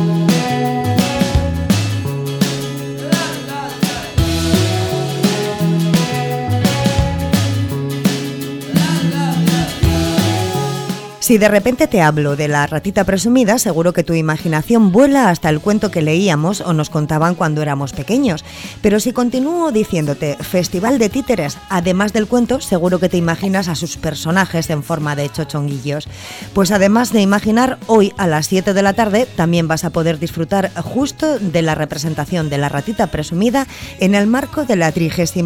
Thank you. Si de repente te hablo de la ratita presumida, seguro que tu imaginación vuela hasta el cuento que leíamos o nos contaban cuando éramos pequeños. Pero si continúo diciéndote Festival de Títeres, además del cuento, seguro que te imaginas a sus personajes en forma de chochonguillos. Pues además de imaginar, hoy a las 7 de la tarde también vas a poder disfrutar justo de la representación de la ratita presumida en el marco de la 36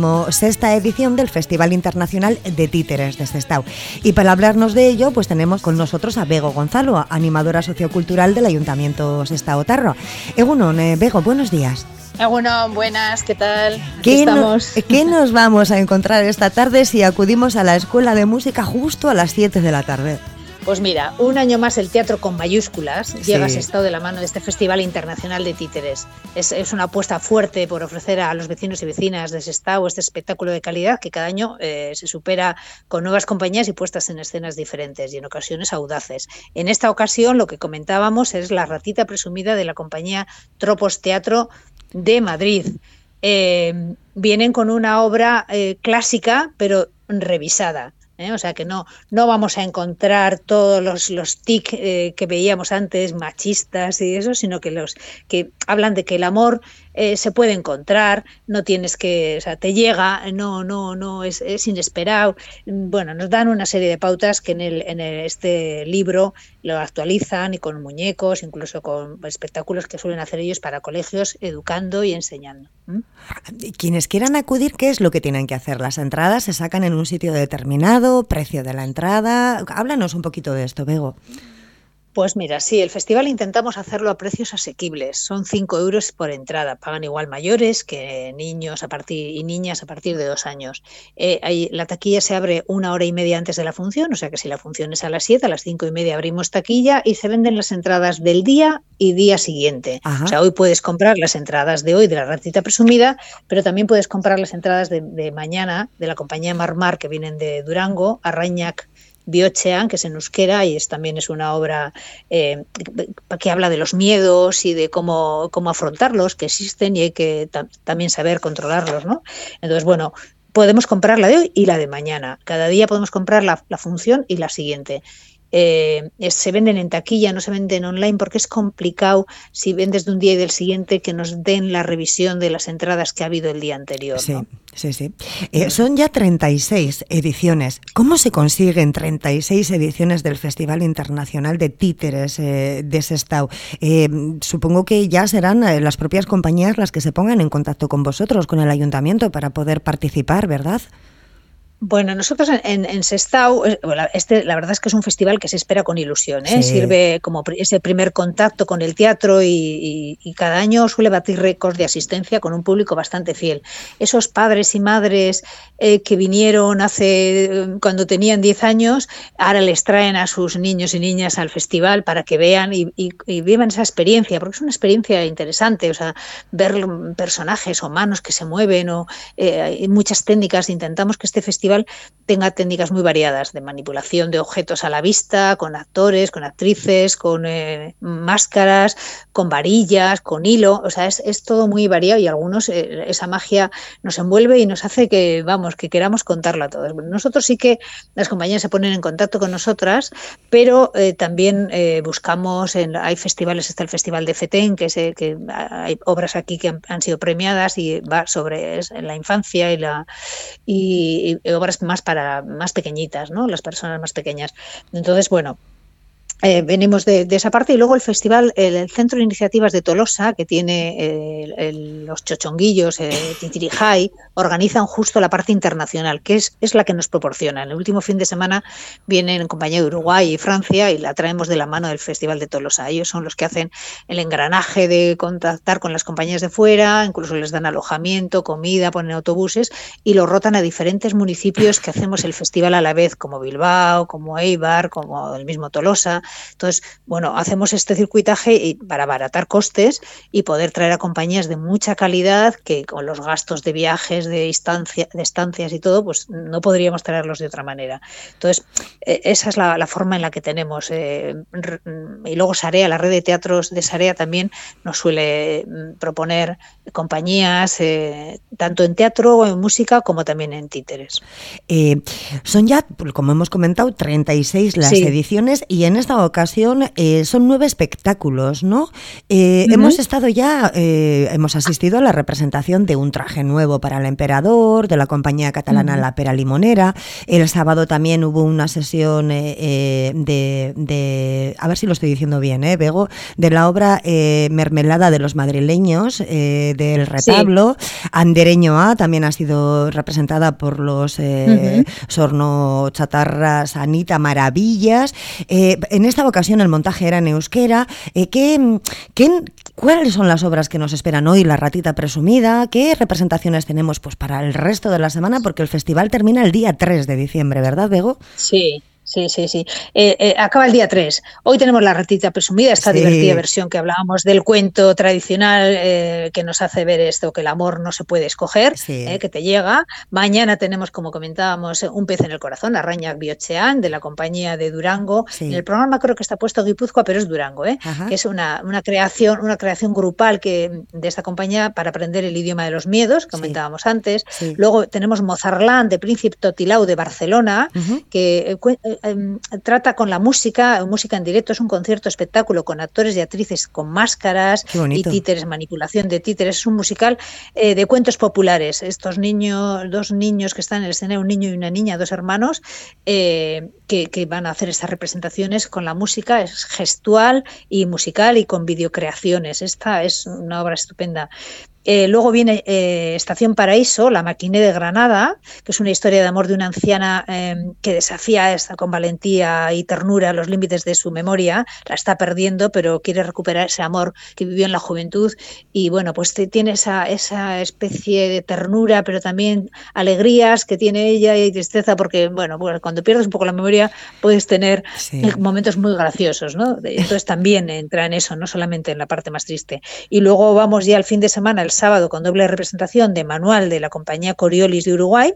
edición del Festival Internacional de Títeres de Sestao. Y para hablarnos de ello, pues tenemos con nosotros a Bego Gonzalo, animadora sociocultural del Ayuntamiento Sestao Otarro. Egunon, eh, Bego, buenos días. Bueno, buenas, ¿qué tal? ¿Qué, estamos. ¿Qué nos vamos a encontrar esta tarde si acudimos a la Escuela de Música justo a las 7 de la tarde? Pues mira, un año más el teatro con mayúsculas llega a estado de la mano de este Festival Internacional de Títeres. Es, una apuesta fuerte por ofrecer a los vecinos y vecinas de Sestao este espectáculo de calidad que cada año eh, se supera con nuevas compañías y puestas en escenas diferentes y en ocasiones audaces. En esta ocasión lo que comentábamos es la ratita presumida de la compañía Tropos Teatro de Madrid. Eh, vienen con una obra eh, clásica pero revisada ¿eh? O sea que no, no vamos a encontrar todos los, los tic eh, que veíamos antes, machistas y eso, sino que los que hablan de que el amor eh, se puede encontrar, no tienes que, o sea, te llega, no, no, no, es, es inesperado. Bueno, nos dan una serie de pautas que en, el, en este libro lo actualizan y con muñecos, incluso con espectáculos que suelen hacer ellos para colegios, educando y enseñando. Quienes quieran acudir, ¿qué es lo que tienen que hacer? ¿Las entradas se sacan en un sitio determinado? ¿Precio de la entrada? Háblanos un poquito de esto, Bego. Pues mira, sí, el festival intentamos hacerlo a precios asequibles. Son 5 euros por entrada. Pagan igual mayores que niños a partir y niñas a partir de dos años. Eh, la taquilla se abre una hora y media antes de la función, o sea que si la función es a las 7, a las cinco y media abrimos taquilla y se venden las entradas del día y día siguiente. O sea, hoy puedes comprar las entradas de hoy de la ratita presumida, pero también puedes comprar las entradas de, de mañana de la compañía Marmar que vienen de Durango, a Arrañac Biochean, que es en euskera y es, también es una obra eh, que habla de los miedos y de cómo, cómo afrontarlos, que existen y hay que también saber controlarlos. ¿no? Entonces, bueno, podemos comprar la de hoy y la de mañana. Cada día podemos comprar la, la función y la siguiente. Eh, se venden en taquilla, no se venden online porque es complicado si vendes de un día y del siguiente que nos den la revisión de las entradas que ha habido el día anterior. Sí, sí, sí. Eh, son ya 36 ediciones. ¿Cómo se consiguen 36 ediciones del Festival Internacional de Títeres eh, de Sestao? supongo que ya serán las propias compañías las que se pongan en contacto con vosotros, con el ayuntamiento, para poder participar, ¿verdad? Bueno, nosotros en, en Sestao, eh, este, la verdad es que es un festival que se espera con ilusión, ¿eh? sirve como ese primer contacto con el teatro y, cada año suele batir récords de asistencia con un público bastante fiel. Esos padres y madres eh, que vinieron hace cuando tenían 10 años, ahora les traen a sus niños y niñas al festival para que vean y, vivan esa experiencia, porque es una experiencia interesante, o sea, ver personajes o manos que se mueven o muchas técnicas. Intentamos que este festival tenga técnicas muy variadas de manipulación de objetos a la vista, con actores, con actrices, con eh, máscaras, con varillas, con hilo, o sea, es, todo muy variado y algunos eh, esa magia nos envuelve y nos hace que, vamos, que queramos contarlo a todos. Nosotros sí que las compañías se ponen en contacto con nosotras, pero eh, también buscamos, en, hay festivales, está el Festival de FETEN, que, sé que hay obras aquí que han, sido premiadas y va sobre la infancia y la obras más para más pequeñitas, ¿no? Las personas más pequeñas. Entonces, bueno, eh, venimos de, esa parte y luego el festival, el, Centro de Iniciativas de Tolosa, que tiene los chochonguillos, eh, Titirijay, organizan justo la parte internacional, que es, es la que nos proporciona. El último fin de semana vienen en compañía de Uruguay y Francia y la traemos de la mano del Festival de Tolosa. Ellos son los que hacen el engranaje de contactar con las compañías de fuera, incluso les dan alojamiento, comida, ponen autobuses y lo rotan a diferentes municipios que hacemos el festival a la vez, como Bilbao, como Eibar, como el mismo Tolosa Entonces, bueno, hacemos este circuitaje para abaratar costes y poder traer a compañías de mucha calidad que con los gastos de viajes, de, instancia, de estancias y todo, pues no podríamos traerlos de otra manera. Entonces, e, esa es la, forma en la que tenemos. Eh, y luego Sarea, la red de teatros de Sarea también nos suele mm, proponer compañías, eh, tanto en teatro o en música como también en títeres. Eh, son ya, como hemos comentado, 36 las ediciones y en esta ocasión eh, son nueve espectáculos, ¿no? Hemos estado ya, hemos asistido a la representación de un traje nuevo para el emperador, de la compañía catalana La Pera Limonera. El sábado también hubo una sesión de, a ver si lo estoy diciendo bien, ¿eh, Bego? De la obra Mermelada de los madrileños del retablo. Andereño A también ha sido representada por los eh, Sorno Chatarras Anita Maravillas. Eh, en esta ocasión el montaje era en euskera. Eh, ¿qué, cuáles son las obras que nos esperan hoy? La ratita presumida. ¿Qué representaciones tenemos pues, para el resto de la semana? Porque el festival termina el día 3 de diciembre, ¿verdad, Bego? Sí. Sí, sí, sí. Eh, eh, acaba el día 3. Hoy tenemos la ratita presumida, esta divertida versión que hablábamos del cuento tradicional eh, que nos hace ver esto, que el amor no se puede escoger, que te llega. Mañana tenemos, como comentábamos, Un pez en el corazón, Araña Biochean, de la compañía de Durango. En el programa creo que está puesto Guipúzcoa, pero es Durango, que es una, una, creación, una creación grupal que, de esta compañía para aprender el idioma de los miedos, que comentábamos antes. Luego tenemos Mozarlán, de Príncipe Totilau, de Barcelona, que Em, trata con la música, música en directo, es un concierto espectáculo con actores y actrices con máscaras y títeres, manipulación de títeres, es un musical eh, de cuentos populares. Estos niños, dos niños que están en el escenario, un niño y una niña, dos hermanos, eh, que, que, van a hacer estas representaciones con la música, es gestual y musical y con videocreaciones. Esta es una obra estupenda. Eh, luego viene eh, Estación Paraíso, La Maquiné de Granada, que es una historia de amor de una anciana em, que desafía con valentía y ternura los límites de su memoria. La está perdiendo, pero quiere recuperar ese amor que vivió en la juventud. Y bueno, pues tiene esa, esa especie de ternura, pero también alegrías que tiene ella y tristeza, porque bueno, pues cuando pierdes un poco la memoria puedes tener momentos muy graciosos, ¿no? Entonces también entra en eso, no solamente en la parte más triste. Y luego vamos ya al fin de semana, el sábado con doble representación de manual de la compañía Coriolis de Uruguay,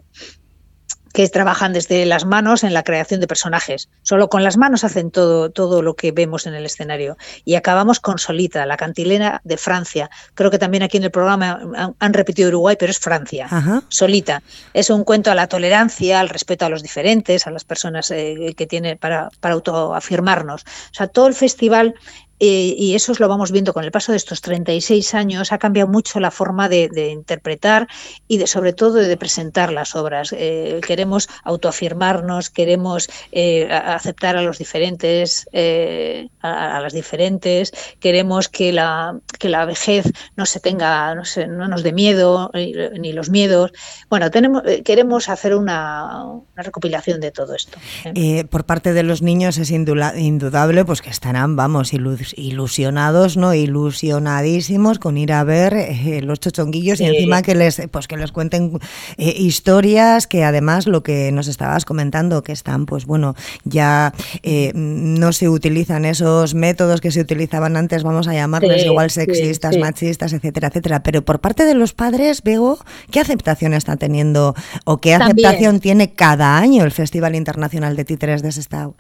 que trabajan desde las manos en la creación de personajes. Solo con las manos hacen todo, todo lo que vemos en el escenario. Y acabamos con Solita, la cantilena de Francia. Creo que también aquí en el programa han, repetido Uruguay, pero es Francia. Solita. Es un cuento a la tolerancia, al respeto a los diferentes, a las personas eh, que tienen para, para autoafirmarnos. O sea, todo el festival eh, y eso lo vamos viendo con el paso de estos 36 años, ha cambiado mucho la forma de, interpretar y de, sobre todo de presentar las obras. Eh, queremos autoafirmarnos, queremos eh, aceptar a los diferentes, a, las diferentes, queremos que la, que la vejez no se tenga, no, no nos dé miedo, ni los miedos. Bueno, tenemos, queremos hacer una, recopilación de todo esto. por parte de los niños es indudable pues que estarán, vamos, ilusionados ilusionados, ¿no? Ilusionadísimos con ir a ver eh, los chochonguillos y encima que les, pues que les cuenten eh, historias que además lo que nos estabas comentando, que están, pues bueno, ya eh, no se utilizan esos métodos que se utilizaban antes, vamos a llamarles igual sexistas, machistas, etcétera, etcétera. Pero por parte de los padres, Bego, ¿qué aceptación está teniendo o qué aceptación tiene cada año el Festival Internacional de Títeres de Sestao?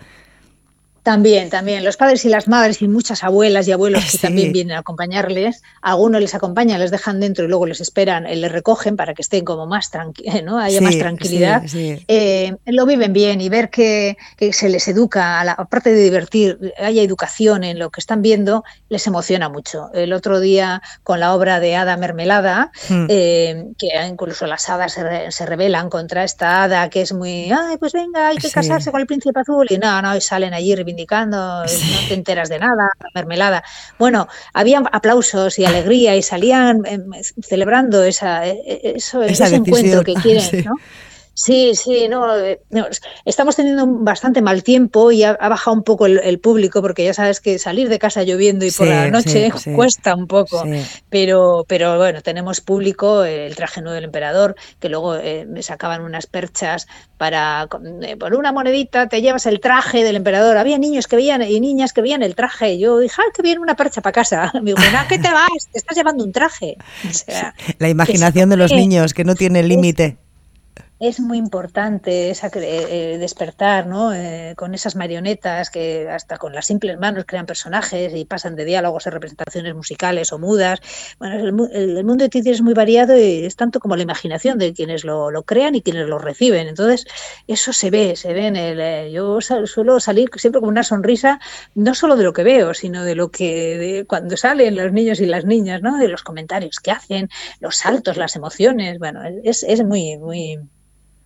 También, también. Los padres y las madres y muchas abuelas y abuelos que también vienen a acompañarles. Algunos les acompañan, les dejan dentro y luego les esperan, eh, les recogen para que estén como más tranquilos, ¿no? Haya más tranquilidad. Eh, lo viven bien y ver que, se les educa, a la, aparte de divertir, haya educación en lo que están viendo, les emociona mucho. El otro día con la obra de Hada Mermelada, hmm. eh, que incluso las hadas se, se, rebelan contra esta hada que es muy, ay, pues venga, hay que casarse con el príncipe azul y no, no, y salen allí no te enteras de nada, mermelada. Bueno, había aplausos y alegría y salían em, celebrando esa, e, e, eso, ese encuentro que quieren, ¿no? Sí, sí, no, eh, estamos teniendo bastante mal tiempo y ha, bajado un poco el, público porque ya sabes que salir de casa lloviendo y por la noche cuesta un poco, pero, pero bueno, tenemos público, el traje nuevo del emperador, que luego eh, me sacaban unas perchas para, eh, por una monedita te llevas el traje del emperador. Había niños que veían y niñas que veían el traje. Yo dije, ah, que viene una percha para casa. Me dijo, ¿qué te vas? Te estás llevando un traje. la imaginación de los niños que no tiene límite es muy importante esa, eh, despertar ¿no? Eh, con esas marionetas que hasta con las simples manos crean personajes y pasan de diálogos a representaciones musicales o mudas. Bueno, el, mundo de Titi es muy variado y es tanto como la imaginación de quienes lo, crean y quienes lo reciben. Entonces, eso se ve, se ve en el... Eh, yo suelo salir siempre con una sonrisa, no solo de lo que veo, sino de lo que de cuando salen los niños y las niñas, ¿no? de los comentarios que hacen, los saltos, las emociones. Bueno, es, es muy, muy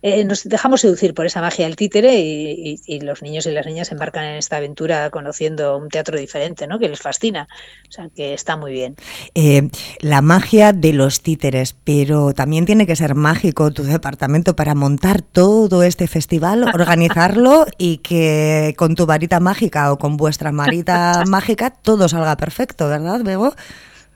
eh, nos dejamos seducir por esa magia del títere y, los niños y las niñas se embarcan en esta aventura conociendo un teatro diferente, ¿no? Que les fascina. O sea, que está muy bien. Eh, la magia de los títeres, pero también tiene que ser mágico tu departamento para montar todo este festival, organizarlo y que con tu varita mágica o con vuestra varita mágica todo salga perfecto, ¿verdad, Bego?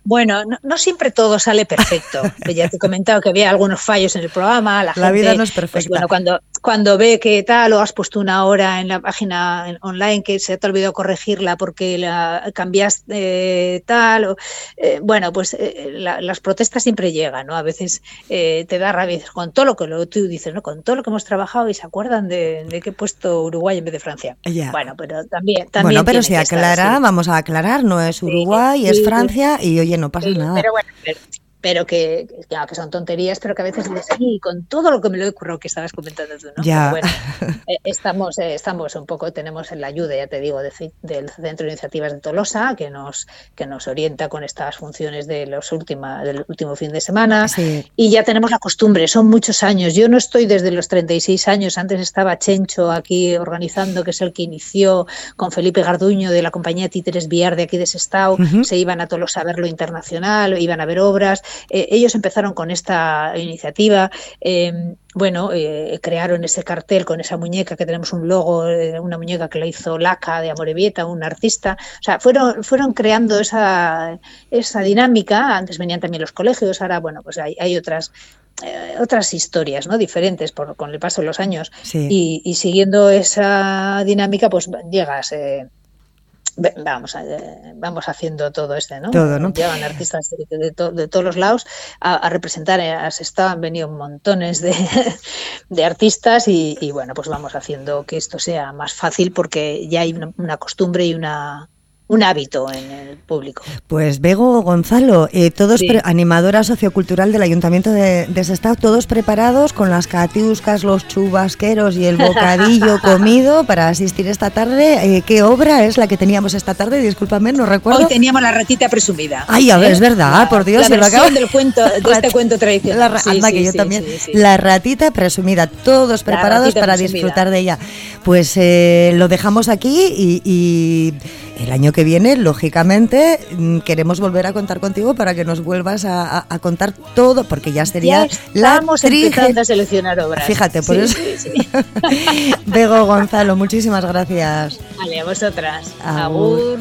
Bueno, no, siempre todo sale perfecto. ya te he comentado que había algunos fallos en el programa. La, vida no es pues, perfecta. bueno, cuando, cuando ve que tal o has puesto una hora en la página online que se te ha olvidado corregirla porque la cambiaste tal, o, eh, bueno, pues eh, las protestas siempre llegan, ¿no? A veces eh, te da rabia con todo lo que lo, tú dices, ¿no? Con todo lo que hemos trabajado y se acuerdan de, que he puesto Uruguay en vez de Francia. Bueno, pero también, también Bueno, pero si aclara, vamos a aclarar, no es Uruguay, es Francia y oye, no pasa nada. Pero bueno, pero que, que, son tonterías, pero que a veces sí, con todo lo que me lo he que estabas comentando tú, ¿no? Ya. Bueno, eh, estamos, eh, estamos un poco, tenemos la ayuda, ya te digo, del Centro de Iniciativas de Tolosa, que nos, que nos orienta con estas funciones de los última, del último fin de semana, y ya tenemos la costumbre, son muchos años. Yo no estoy desde los 36 años, antes estaba Chencho aquí organizando, que es el que inició con Felipe Garduño de la compañía Títeres Viar de aquí de Sestao, se iban a Tolosa a ver lo internacional, iban a ver obras, eh, ellos empezaron con esta iniciativa. Eh, bueno, eh, crearon ese cartel con esa muñeca que tenemos un logo, una muñeca que la hizo Laca de Amorebieta, un artista. O sea, fueron, fueron creando esa, esa dinámica. Antes venían también los colegios, ahora, bueno, pues hay, hay otras otras historias ¿no? diferentes por, con el paso de los años y, siguiendo esa dinámica pues llegas vamos, vamos haciendo todo este, ¿no? Todo, ¿no? Llevan artistas de, todos los lados a, representar, eh, a Sestao han venido montones de, de artistas y, bueno, pues vamos haciendo que esto sea más fácil porque ya hay una costumbre y una, un hábito en el público. Pues Bego Gonzalo, eh, todos animadora sociocultural del Ayuntamiento de, de Sestao, todos preparados con las catiuscas, los chubasqueros y el bocadillo comido para asistir esta tarde. Eh, ¿Qué obra es la que teníamos esta tarde? Discúlpame, no recuerdo. Hoy teníamos la ratita presumida. Ay, a ver, es verdad, por Dios. La versión del cuento, de este cuento tradicional. La, anda, que yo también. La ratita presumida, todos preparados para disfrutar de ella. Pues eh, lo dejamos aquí y el año que viene, lógicamente, mm, queremos volver a contar contigo para que nos vuelvas a, contar todo, porque ya sería la empezando a seleccionar obras. Fíjate, por eso. Bego Gonzalo, muchísimas gracias. Vale, a vosotras. Agur.